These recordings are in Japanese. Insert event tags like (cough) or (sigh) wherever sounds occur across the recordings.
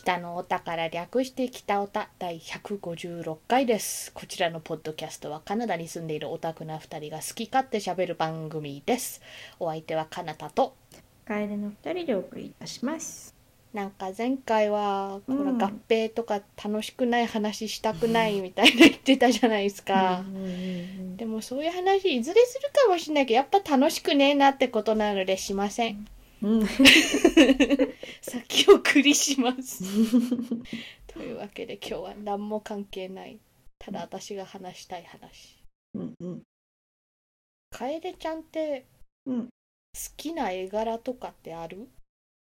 北のお宝略して北おた第156回です。こちらのポッドキャストはカナダに住んでいるオタクな2人が好き勝手喋る番組です。お相手はカナタと、楓の二人でお送りいたします。なんか前回は、うんほら合併とか楽しくない話したくないみたいな言ってたじゃないですか。でもそういう話いずれするかもしれないけど、やっぱ楽しくねえなってことなのでしません。うん先送りします。(laughs) というわけで今日は何も関係ない。ただ私が話したい話。うんうん楓ちゃんってうん好きな絵柄とかってある？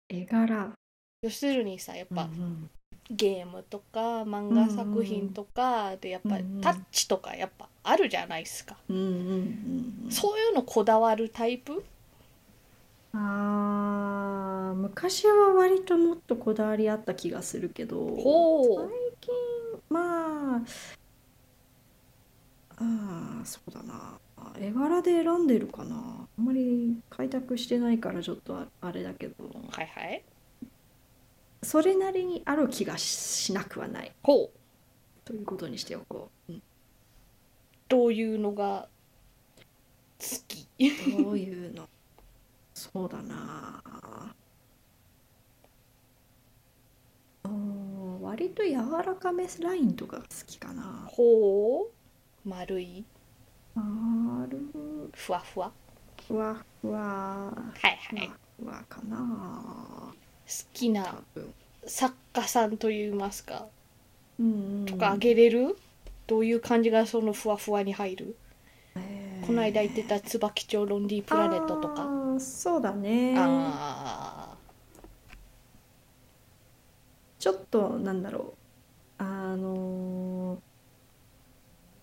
絵柄。要するにさやっぱうんゲームとか漫画作品とかでやっぱうんうんタッチとかやっぱあるじゃないですか。うんうんうんうん。そういうのこだわるタイプ？ああ昔は割ともっとこだわりあった気がするけど。ほう。最近まあ。ああそうだな。絵柄で選んでるかな。あんまり開拓してないからちょっとああれだけど。はいはい。それなりにある気がししなくはないほう。ということにしておこう。うんどういうのが好き？(laughs) どういうの？そうだな。うん割と柔らかめラインとかが好きかな。ほう。丸い。あるふわふわ。ふわふわ。はいはい。ふわかな。好きな作家さんといいますか。うんとかあげれる、どういう感じがそのふわふわに入る、えー。この間言ってた椿町ロンリープラネットとあかーそうだね。あちょっとなんだろう。あのー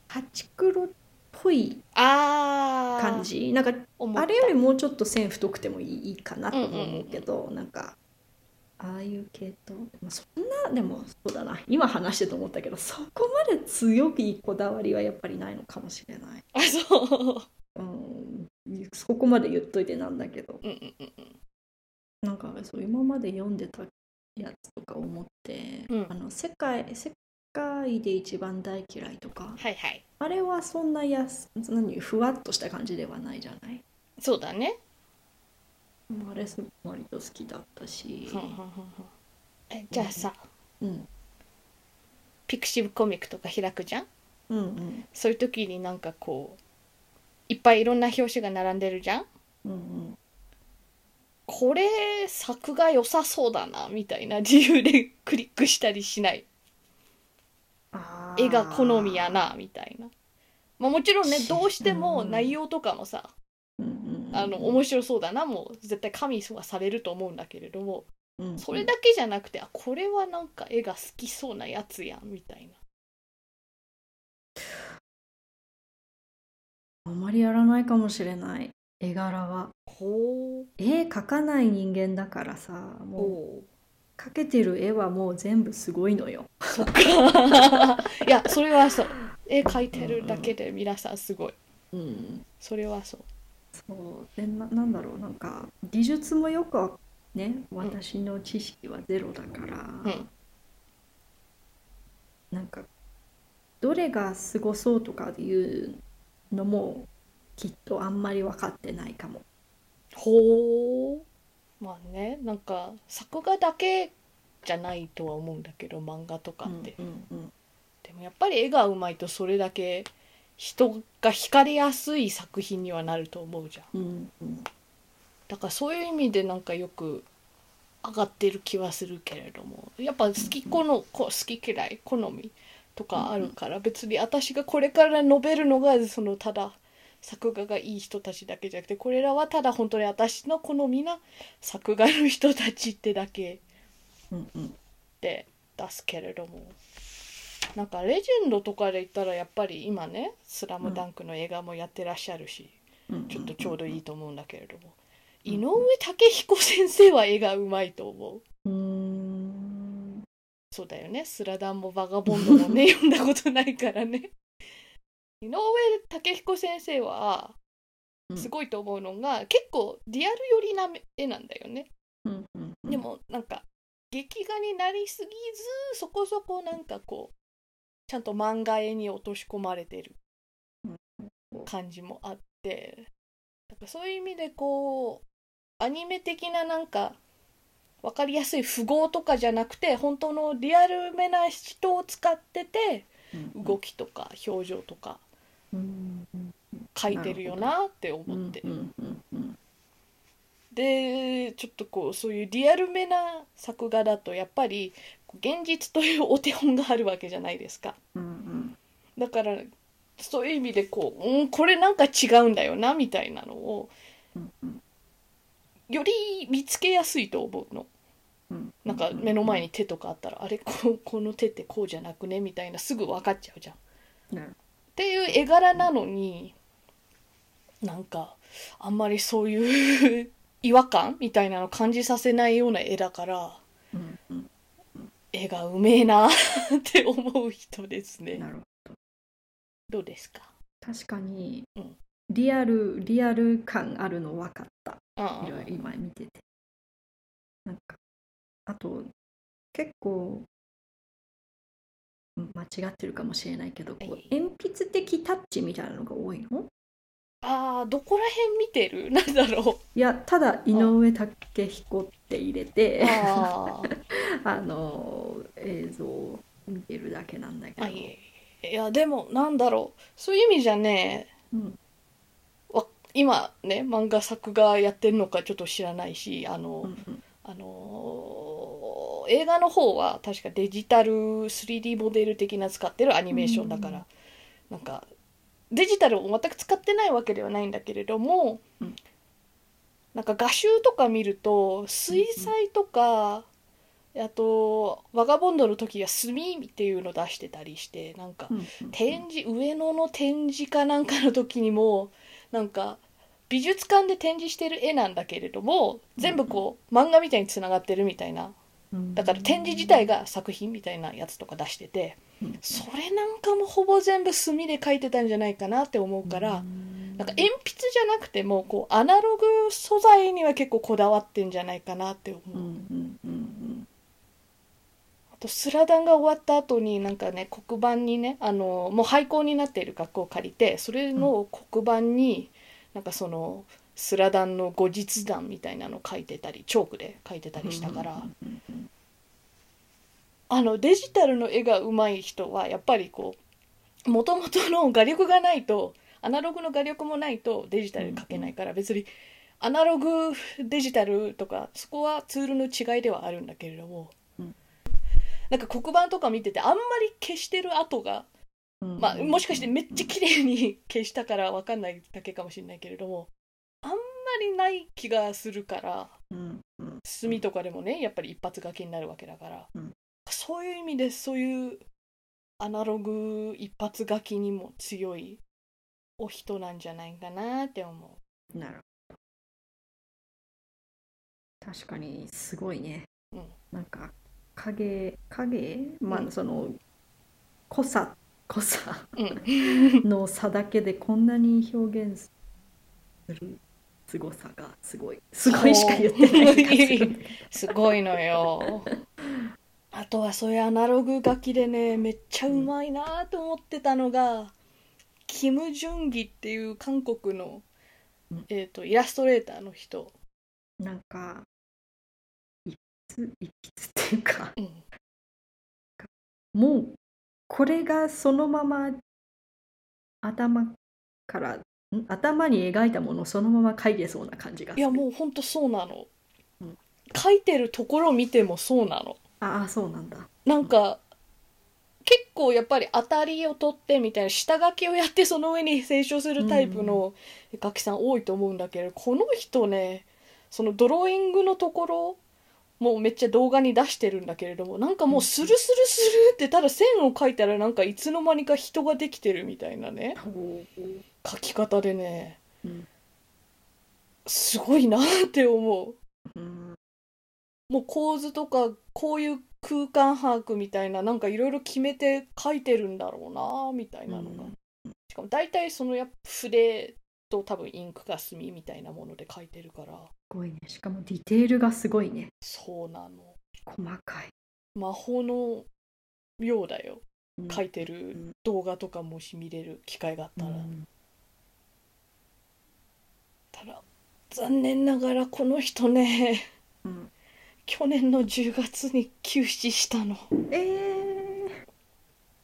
ハチクロっぽい感じ。なんかあれよりもうちょっと線太くてもいいかなとも思うけど、なんかああいう系統そんなでもそうだな。今話してと思ったけどそこまで強いこだわりはやっぱりないのかもしれない、あそう。うん、そこまで言っといてなんだけど。うんうんうん。うんなんかそう今まで読んでたやつとか思って、うん。あの世界世界で一番大嫌いとかはいはい。あれはそんなやす何ふわっとした感じではないじゃない？そうだね、あれす割と好きだったし、ふんふんふんふん。えじゃあさ、うん、ピクシブコミックとか開くじゃん？うんうん。そういう時になんかこういっぱいいろんな表紙が並んでるじゃん。うんうん。これ作が良さそうだなみたいな理由でクリックしたりしない。絵が好みやなみたいな、まあ、もちろんねしどうしてもうん内容とかもさ、うんうんうんあの面白そうだなもう絶対加味はされると思うんだけれどもうん。それだけじゃなくてあこれはなんか絵が好きそうなやつやんみたいなあんまりやらないかもしれない。絵柄は。ほう。絵描かない人間だからさもう。描けてる絵はもう全部すごいのよ。そっか。(laughs) いやそれはそう。絵描いてるだけで皆さんすごい。うん。それはそう。そう。でななんだろう。なんか技術もよくはね私の知識はゼロだから、うん。なんかどれがすごそうとかいうのもきっとあんまり分かってないかも。ほう。まあねなんか作画だけじゃないとは思うんだけど漫画とかって、うんうんでもやっぱり絵がうまいとそれだけ人が惹かれやすい作品にはなると思うじゃん。うんうん。だからそういう意味でなんかよく上がってる気はするけれども。やっぱ好きこのこ好き嫌い好みとかあるから別に私がこれから述べるのがそのただ作画がいい人たちだけじゃなくてこれらはただ本当に私の好みな作画の人たちってだけうんうん。で出すけれどもなんかレジェンドとかで言ったらやっぱり今ね「スラムダンクの映画もやってらっしゃるし、うん。ちょっとちょうどいいと思うんだけれども、うん井上武彦先生は絵がうまいと思う。うーんそうだよね。スラダンもバガボンドもね読んだことないからね。(laughs) 井上武彦先生はうん。すごいと思うのが、結構リアル寄りな絵なんだよね。うんうんうん。でもなんか劇画になりすぎずそこそこなんかこうちゃんと漫画絵に落とし込まれてる感じもあってだからそういう意味でこうアニメ的ななんか分かりやすい符号とかじゃなくて本当のリアルめな人を使ってて動きとか表情とか書いてるよなって思って。でちょっとこうそういうリアルめな作画だとやっぱり現実というお手本があるわけじゃないですか。だからそういう意味でこう、うん、これなんか違うんだよなみたいなのをより見つけやすいと思うの。なんか目の前に手とかあったら、あれ (laughs) ここの手ってこうじゃなくね？みたいなすぐ分かっちゃうじゃん。っていう絵柄なのになんかあんまりそういう (laughs) 違和感みたいなの感じさせないような絵だから、絵がうめえなって思う人ですね。どうですか？確かに、うん、リアルリアル感あるの分かった。いろいろ今見てて。なんかあと結構間違ってるかもしれないけど、こう鉛筆的タッチみたいなのが多いの？ああどこら辺見てる？(laughs) なんだろう。いやただ井上武彦って入れてあ (laughs) あの映像を見てるだけなんだけど。あいやでもなんだろう。そういう意味じゃね、うん、わ今ね漫画作画やってるのかちょっと知らないしあの、うんうん。あの映画の方は確かデジタル 3D モデル的な使ってるアニメーションだから、なんかデジタルを全く使ってないわけではないんだけれども、うん。なんか画集とか見ると水彩とか、あと「ワガボンド」の時は墨っていうの出してたりしてなんかうん。展示上野の展示かなんかの時にもなんか美術館で展示してる絵なんだけれども全部こう漫画みたいにつながってるみたいな。うん。だから展示自体が作品みたいなやつとか出しててうん。それなんかもほぼ全部墨で描いてたんじゃないかなって思うからなんか鉛筆じゃなくてもこうアナログ素材には結構こだわってんじゃないかなって思う。とスラダンが終わった後になんかね黒板にねあのもう廃校になっている学校を借りてそれの黒板になんかそのスラダンの後日談みたいなの書いてたりチョークで書いてたりしたから、あのデジタルの絵が上手い人はやっぱりこうもともとの画力がないとアナログの画力もないとデジタルで描けないから別にアナログデジタルとかそこはツールの違いではあるんだけれども、うんなんか黒板とか見ててあんまり消してる跡が、うんまあ、もしかしてめっちゃ綺麗に消したから分かんないだけかもしれないけれどもあんまりない気がするから墨とかでもねやっぱり一発書きになるわけだから、うん。そういう意味でそういうアナログ一発書きにも強いお人なんじゃないかなって思なるほど。確かにすごいね、うん。なんか影影？まあ、うんその濃さ濃さう。うん、の差だけでこんなに表現する凄さがすごい。すごいしか言ってない気がする。すごいのよ。あとはそういうアナログ書きでねめっちゃうまいなと思ってたのが、キム・ジュンギっていう韓国の、うん。えー、とイラストレーターの人、なんかっていうか。うん、もうこれがそのまま頭からん？頭に描いたものをそのまま描いてそうな感じがする。いやもうほんとそうなの、うん。書いてるところ見てもそうなの。ああそうなんだ。なんか結構やっぱり当たりを取ってみたいな下書きをやってその上に清書するタイプの絵描きさん多いと思うんだけど、この人ねそのドローイングのところもうめっちゃ動画に出してるんだけれどもなんかもうスルスルスルってただ線を描いたらなんかいつの間にか人ができてるみたいなね描き方でねうんすごいなって思う。うんもう構図とかこういう空間把握みたいななんかいろいろ決めて書いてるんだろうなみたいなのが、うん。しかも大体そのやっぱ筆と多分インクか墨みたいなもので書いてるから。すごいね。しかもディテールがすごいね。そうなの。細かい。魔法のようだよ。うん。描いてる動画とかもし見れる機会があったら、うん。ただ残念ながらこの人ね。うん。去年の10月に急死したの。え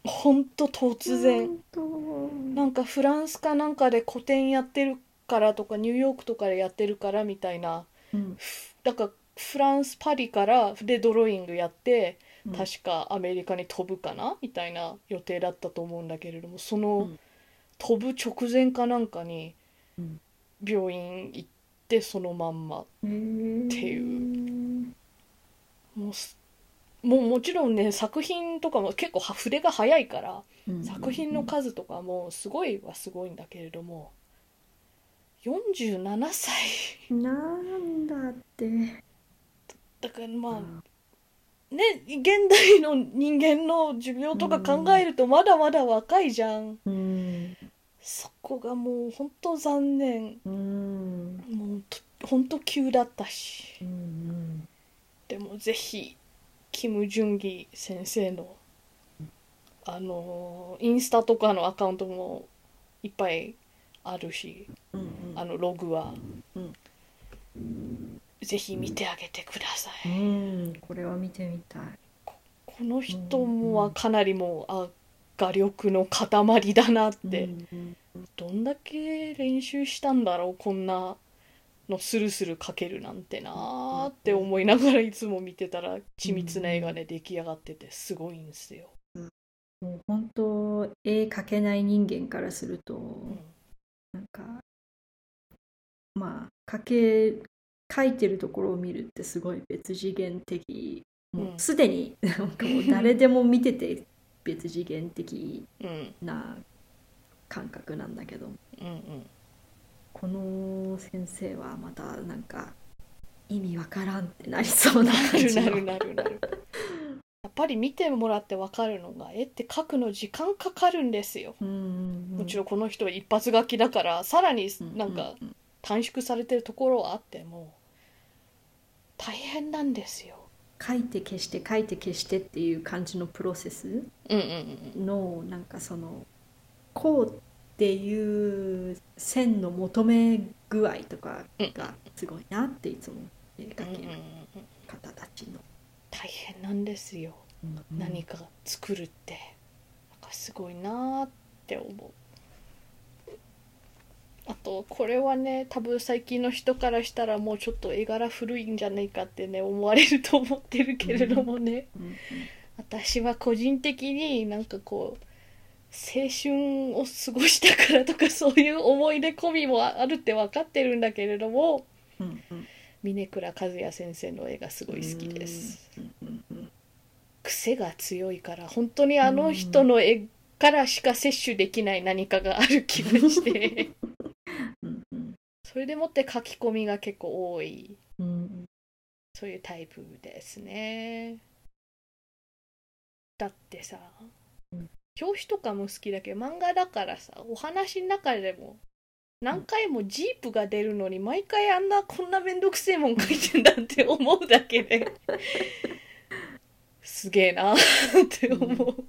ほんと突ー、然なんかフランスかなんかで個展やってるからとかニューヨークとかでやってるからみたいな。うん。だからフランスパリからでドローイングやってうん。確かアメリカに飛ぶかなみたいな予定だったと思うんだけれどもそのうん。飛ぶ直前かなんかにうん。病院行ってそのまんまえー、っていう。もうすもうもちろんね作品とかも結構は筆が早いからうん作品の数とかもすごいはすごいんだけれども47歳。なんだって。だからまあね現代の人間の寿命とか考えるとまだまだ若いじゃん。うん。そこがもうほんと残念。うん。もうとほんと急だったし。うん。でもぜひキム・ジュンギ先生のあのインスタとかのアカウントもいっぱいあるしうんあのログは、うん。ぜひ見てあげてください、うんこれは見てみたい。この人もはかなりもうあ画力の塊だなって、うん。どんだけ練習したんだろうこんなのスルスル描けるなんてなーって思いながらいつも見てたら緻密な絵がね出来上がっててすごいんですよ。もう本当絵描けない人間からすると、うん。なんかまあ描け描いてるところを見るってすごい別次元的もううん。すでになんかもう誰でも見てて別次元的 (laughs) うん。な感覚なんだけど。うんうんこの先生はまたなんか意味わからんってなりそうなな感じなるなるなる。(laughs) やっぱり見てもらってわかるのが絵って描くの時間かかるんですよ。うんもちろんこの人は一発書きだからさらにうんなんかうん短縮されてるところはあっても大変なんですよ。書いて消して書いて消してっていう感じのプロセスうんうんうんのなんかそのこうっていう線の求め具合とかがすごいなっていつも絵描けるうんうんうんうん方たちの、大変なんですよ。うん。何か作るって。なんかすごいなーって思う。あとこれはね多分最近の人からしたらもうちょっと絵柄古いんじゃないかってね思われると思ってるけれどもね、うん。私は個人的になんかこう青春を過ごしたからとかそういう思い出込みもあるって分かってるんだけれどもうんうん峰倉和也先生の絵がすごい好きです。うんうんうん癖が強いから本当にあの人の絵からしか摂取できない何かがある気がしてうんうんそれでもって書き込みが結構多いうんそういうタイプですねだってさうん表紙とかも好きだけど漫画だからさお話の中でも何回もジープが出るのに毎回あんなこんなめんどくせえもん書いてんだって思うだけですげえなって思う、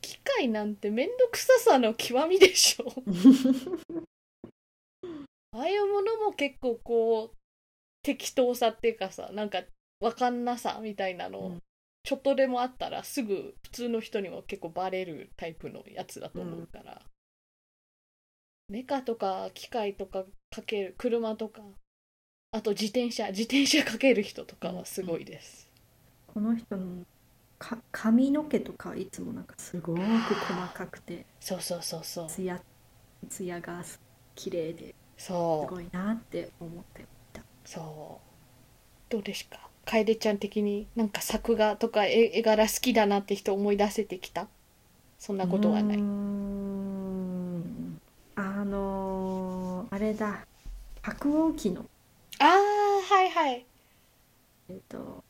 機械なんてめんどくささの極みでしょ。ああいうものも結構こう適当さっていうかさなんか分かんなさみたいなの、うんちょっとでもあったらすぐ普通の人にも結構バレるタイプのやつだと思うから、メカとか機械とかかける車とかあと自転車自転車かける人とかはすごいです、この人のか髪の毛とかいつもなんかすごく細かくてそうそうそうそう。ツヤツヤが綺麗ですそう。ごいなって思ってた。そう。どうですか楓ちゃん的になんか作画とか絵絵柄好きだなって人思い出せてきた？そんなことはない。あのーあれだ。白鸚記の。ああはいはい。えっと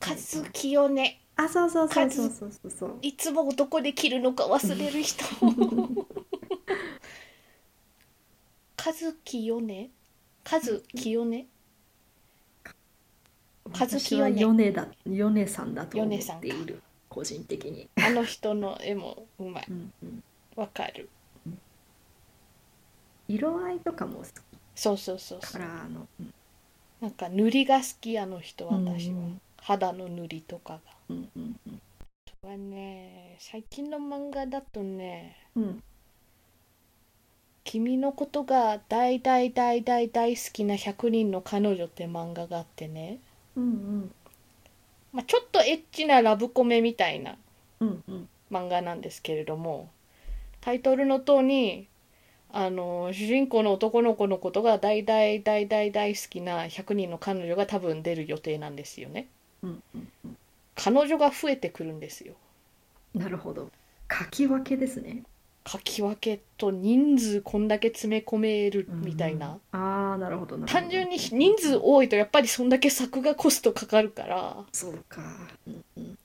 和清ねあそうそうそうそうそうそう。そういつもどこで切るのか忘れる人。(laughs) 和清ね和清ね和樹私は米だ米さんだと思っている個人的に、あの人の絵もうまい。うんうん、わかる。色合いとかも好き。そうそうそうかそう。らあの、うん。なんか塗りが好きあの人私は、うん肌の塗りとかが。うんうんうん。あとはね最近の漫画だとねうん「君のことが大大大大大好きな100人の彼女」って漫画があってね、うんまあ、ちょっとエッチなラブコメみたいなうんうん。漫画なんですけれどもタイトルの通りあの主人公の男の子のことが大大大大大好きな100人の彼女が多分出る予定なんですよね。うんうんうん。彼女が増えてくるんですよ。なるほど。書き分けですね書き分けと人数こんだけ詰め込めるみたいな、ああなるほど単純に人数多いとやっぱりそんだけ作画コストかかるから。そうか。うんうん。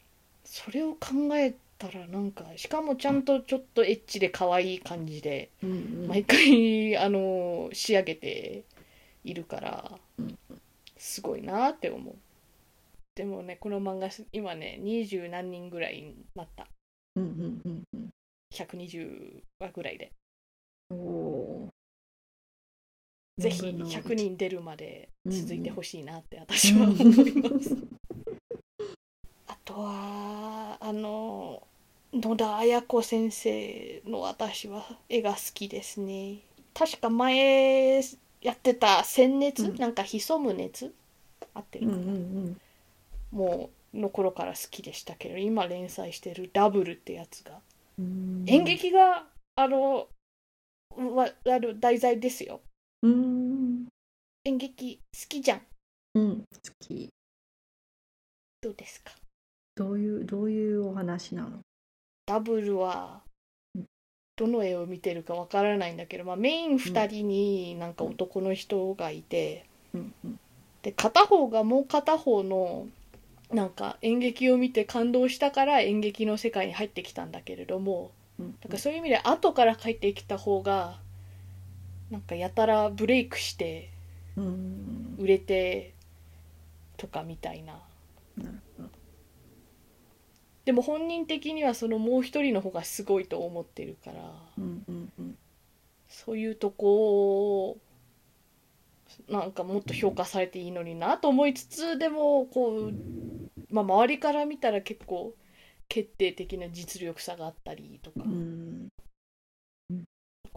それを考えたらなんかしかもちゃんとちょっとエッチで可愛い感じでうんうん。毎回あの仕上げているからうんすごいなって思う。でもねこの漫画今ね二十何人ぐらいになった。うんうんうんうん120話ぐらいで。ぜひ四分の100人出るまで続いてほしいなってう私は思います。(laughs) あとはあの野田綾子先生の私は絵が好きですね。確か前やってた「鮮熱」うん。なんか潜む熱合ってるうんうかな、ん。もうの頃から好きでしたけど今連載してる「ダブル」ってやつがうん演劇があのわある題材ですよ。うん。演劇好きじゃん。うん好き。どうですか？どういうどういうお話なの？ダブルはうん。どの絵を見てるかわからないんだけど、まあ、メイン2人になんか男の人がいて、うんうん。で片方がもう片方のなんか演劇を見て感動したから演劇の世界に入ってきたんだけれどもうん。だからそういう意味で後から帰ってきた方がなんかやたらブレイクしてうん。売れてとかみたいな。でも本人的にはそのもう一人の方がすごいと思ってるからそういうとこをなんかもっと評価されていいのになと思いつつでもこう、まあ、周りから見たら結構決定的な実力差があったりとか、うん。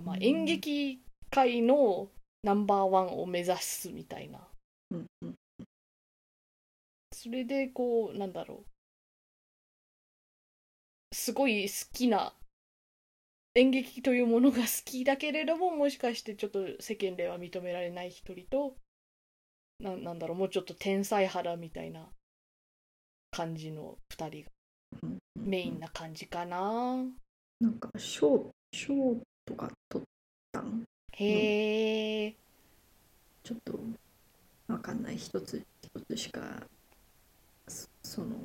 まあ、演劇界のナンバーワンを目指すみたいな。それでこうなんだろう。すごい好きな演劇というものが好きだけれどももしかしてちょっと世間では認められない一人とななんだろうもうちょっと天才肌みたいな感じの2人がうん。メインな感じかな。なんか賞賞とか取ったん？へえ、ちょっとわかんない。一つ一つしかそその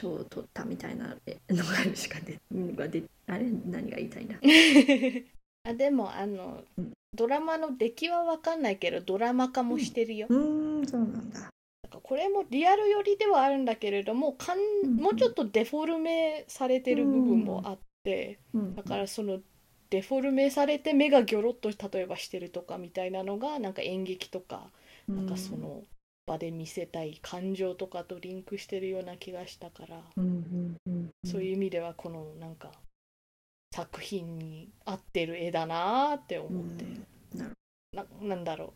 賞を取ったみたいなのがしかでのがであれ？何が言いたいんだ？(laughs) あでもあの、うんドラマの出来は分かんないけどドラマ化もしてるよ、うーんそうなんだ。なんかこれもリアル寄りではあるんだけれどもかんうんもうちょっとデフォルメされてる部分もあって、うんだからそのデフォルメされて目がギョロッと例えばしてるとかみたいなのがなんか演劇とかなんかその場で見せたい感情とかとリンクしてるような気がしたから、うんうんうんうん。そういう意味ではこのなんか作品に合ってる絵だなーって思って、なるななんだろ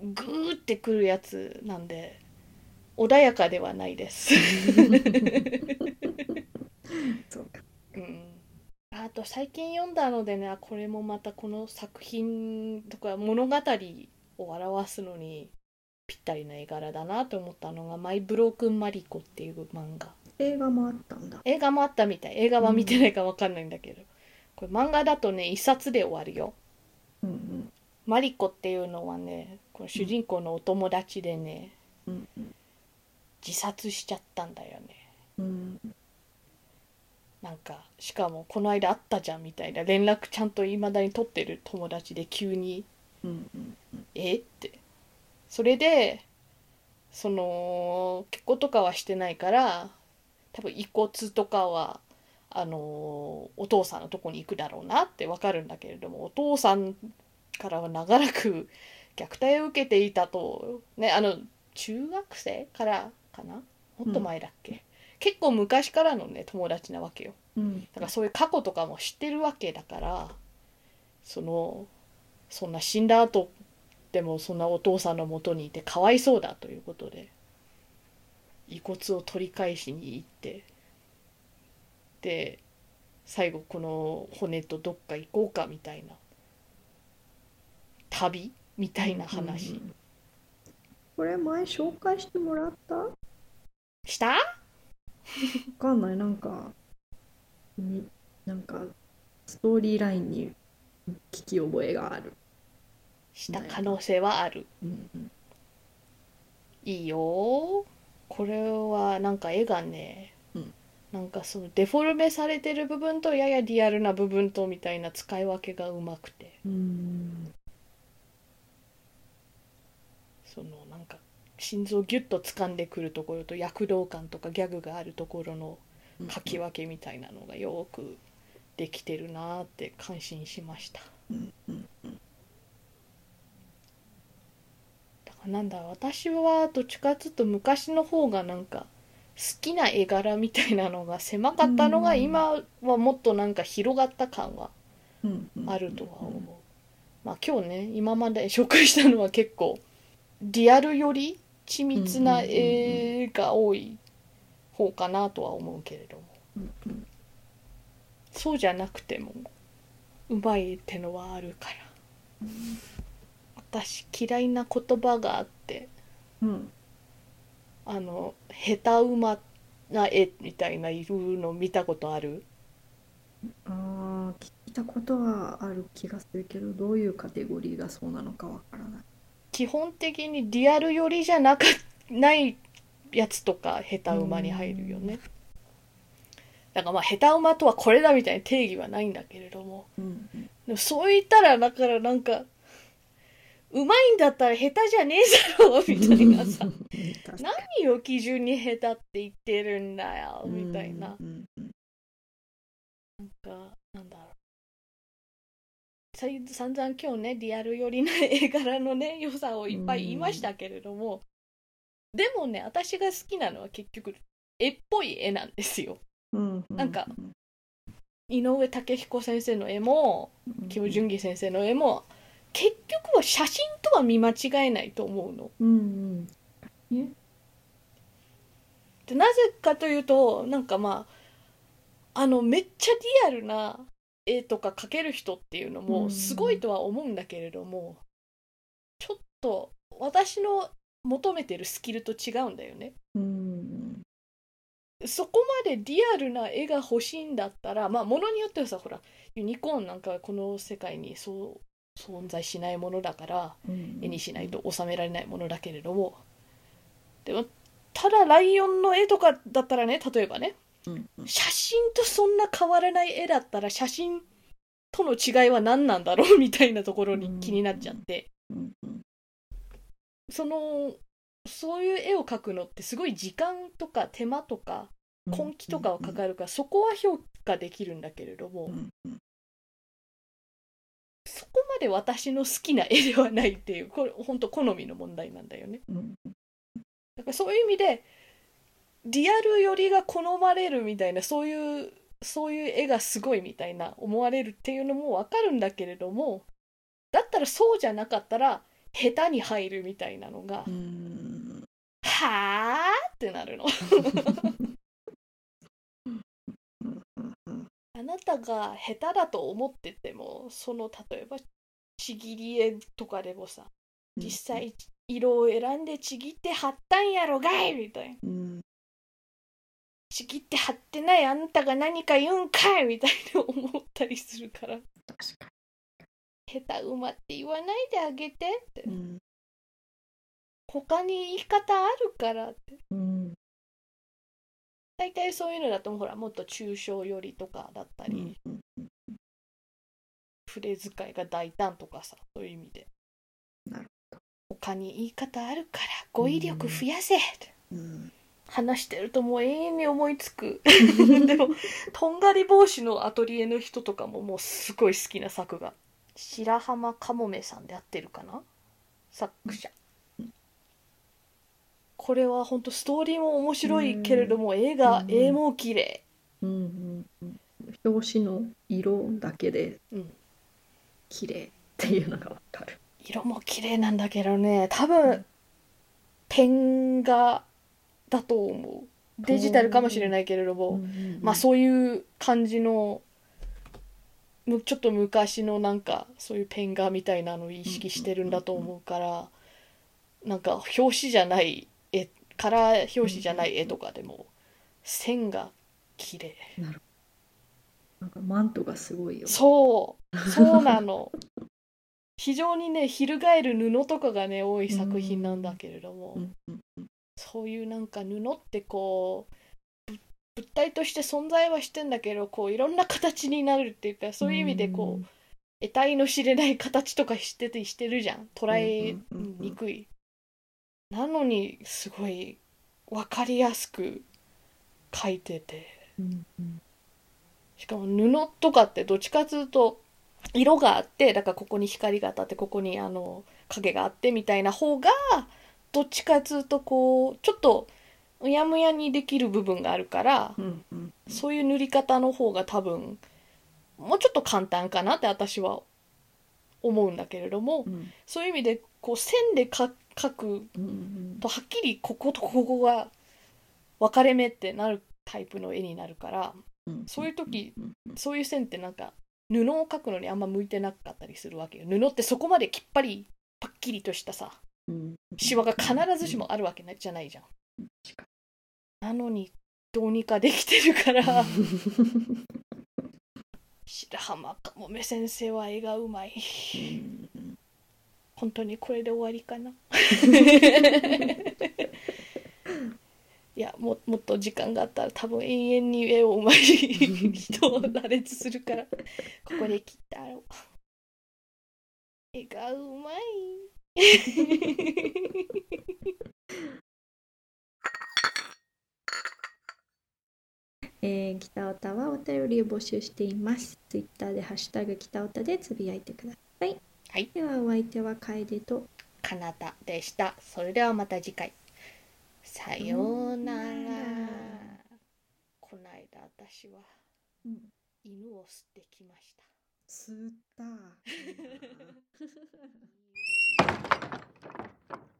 う。グーってくるやつなんで穏やかではないです。(laughs) そうん、あと最近読んだのでねあこれもまたこの作品とか物語を表すのにぴったりな絵柄だなと思ったのが「マイ・ブロークン・マリコ」っていう漫画。映画もあったんだ。映画もあったみたい。映画は見てないか分かんないんだけど、これ漫画だとね一冊で終わるよ。うんうん。マリコっていうのはねこの主人公のお友達でね、うんうん。自殺しちゃったんだよね。うんなんかしかもこの間会ったじゃんみたいな連絡ちゃんといまだに取ってる友達で急にうんうん「え？っ?」てそれでその結婚とかはしてないから多分遺骨とかはあのお父さんのとこに行くだろうなってわかるんだけれどもお父さんからは長らく (laughs) 虐待を受けていたとねあの中学生からかな？もっと前だっけ、結構昔からのね友達なわけよ。うん。だからそういう過去とかも知ってるわけだからそのそんな死んだ後でもそんなお父さんのもとにいてかわいそうだということで遺骨を取り返しに行ってで最後この骨とどっか行こうかみたいな旅みたいな話、うんこれ前紹介してもらった？わした？かんない。なんかになんかストーリーラインに聞き覚えがある、した可能性はある。うんうん。いいよ。これはなんか絵がね、うん。なんかそのデフォルメされてる部分とややリアルな部分とみたいな使い分けがうまくて。うん。そのなんか心臓ギュッと掴んでくるところと躍動感とかギャグがあるところの書き分けみたいなのがよくできてるなーって感心しました。うんうんだからなんだ私はどっちかっていうと昔の方がなんか好きな絵柄みたいなのが狭かったのがうん。今はもっとなんか広がった感はあるとは思う。まあ今日ね今まで紹介したのは結構リアルより緻密な絵が多い方かなとは思うけれども。そうじゃなくてもうまいってのはあるから私嫌いな言葉があってうん。あの下手馬な絵みたいないるの見たことある？あー聞いたことはある気がするけどどういうカテゴリーがそうなのかわからない。基本的にリアル寄りじゃなかないやつとか下手馬に入るよね。だからまあ下手馬とはこれだみたいな定義はないんだけれども。うんうん。でもそう言ったらだからなんかうまいんだったら下手じゃねえだろみたいなさ。何を基準に下手って言ってるんだよみたいな。うん。うん。なんかなんだろう。散々今日ねリアル寄りな絵柄のね (laughs) 良さをいっぱい言いましたけれども、でもね私が好きなのは結局絵っぽい絵なんですよ。うんうんなんか井上武彦先生の絵もキム・ジュンギ先生の絵も結局は写真とは見間違えないと思うの。うんでなぜかというとなんかまああのめっちゃリアルな絵とか描ける人っていうのうんもすごいとは思うんだけれども、ちょっと私の求めてるスキルと違うんだよね。うんそこまでリアルな絵が欲しいんだったらまあものによってはさほらユニコーンなんかはこの世界にそう存在しないものだからうん。絵にしないと収められないものだけれども。でもただライオンの絵とかだったらね例えばねうんうん。写真とそんな変わらない絵だったら写真との違いは何なんだろうみたいなところに気になっちゃって。うんうん。そのそういう絵を描くのってすごい時間とか手間とか根気とかはかかるからそこは評価できるんだけれども。うんうんそこまで私の好きな絵ではないっていうこれ本当好みの問題なんだよね。うん。だからそういう意味でリアル寄りが好まれるみたいなそういうそういう絵がすごいみたいな思われるっていうのも分かるんだけれどもだったらそうじゃなかったら下手に入るみたいなのが、うん。はあってなるの (laughs) あなたが下手だと思っててもその例えばちぎり絵とかでもさ実際色を選んでちぎって貼ったんやろがい！みたいな。うん。ちぎって貼ってないあんたが何か言うんかい！みたいに思ったりするから。下手馬って言わないであげてって。にうん。他に言い方あるからって。うん大体そういうのだとほらもっと抽象寄りとかだったうり、んうん。筆使いが大胆とかさそういう意味で。なる他に言い方あるから語彙力増やせ、うん話してるともう永遠に思いつく。(laughs) でもとんがり帽子のアトリエの人とかももうすごい好きな作が白浜かもめさんで合ってるかな？作者これは本当ストーリーも面白いけれども映画うん絵も綺麗。うんうんうん。表紙の色だけでうん綺麗っていうのがわかる。色も綺麗なんだけどね。多分ペン画だと思う。デジタルかもしれないけれども、まあそういう感じのむちょっと昔のなんかそういうペン画みたいなのを意識してるんだと思うからなんか表紙じゃない絵カラー表紙じゃない絵とかでも線が綺麗。なんかマントがすごいよ。そう。(laughs) そうなの。非常にね翻る布とかがね多い作品なんだけれども、そういうなんか布ってこうぶ物体として存在はしてんだけどこういろんな形になるっていうかそういう意味でこう、得体の知れない形とかしててしてるじゃん。捉えにくい、なのにすごい分かりやすく描いてて。うんうん。しかも布とかってどっちかというと色があってだからここに光が当たってここにあの影があってみたいな方がどっちかというとこうちょっとうやむやにできる部分があるからうんうんそういう塗り方の方が多分もうちょっと簡単かなって私は思うんだけれどもうん。そういう意味でこう線でか描く。とはっきりこことここが分かれ目ってなるタイプの絵になるからうん。そういう時そういう線ってなんか布を描くのにあんま向いてなかったりするわけよ。布ってそこまできっぱりパッキリとしたさうんシワが必ずしもあるわけじゃないじゃん。なのにどうにかできてるから。に (laughs) 白浜かもめ先生は絵がうまい本当にこれで終わりかな (laughs) いやももっと時間があったら多分永遠に絵をうまい人を羅列するからここで切ったろう絵がうまい (laughs) えー、北オタはお便りを募集しています。ツイッターでハッシュタグ北オタでつぶやいてください。はい、ではお相手は楓とかなたでした。それではまた次回。さようなら。こないだ私は、犬を吸ってきました。吸った。(laughs)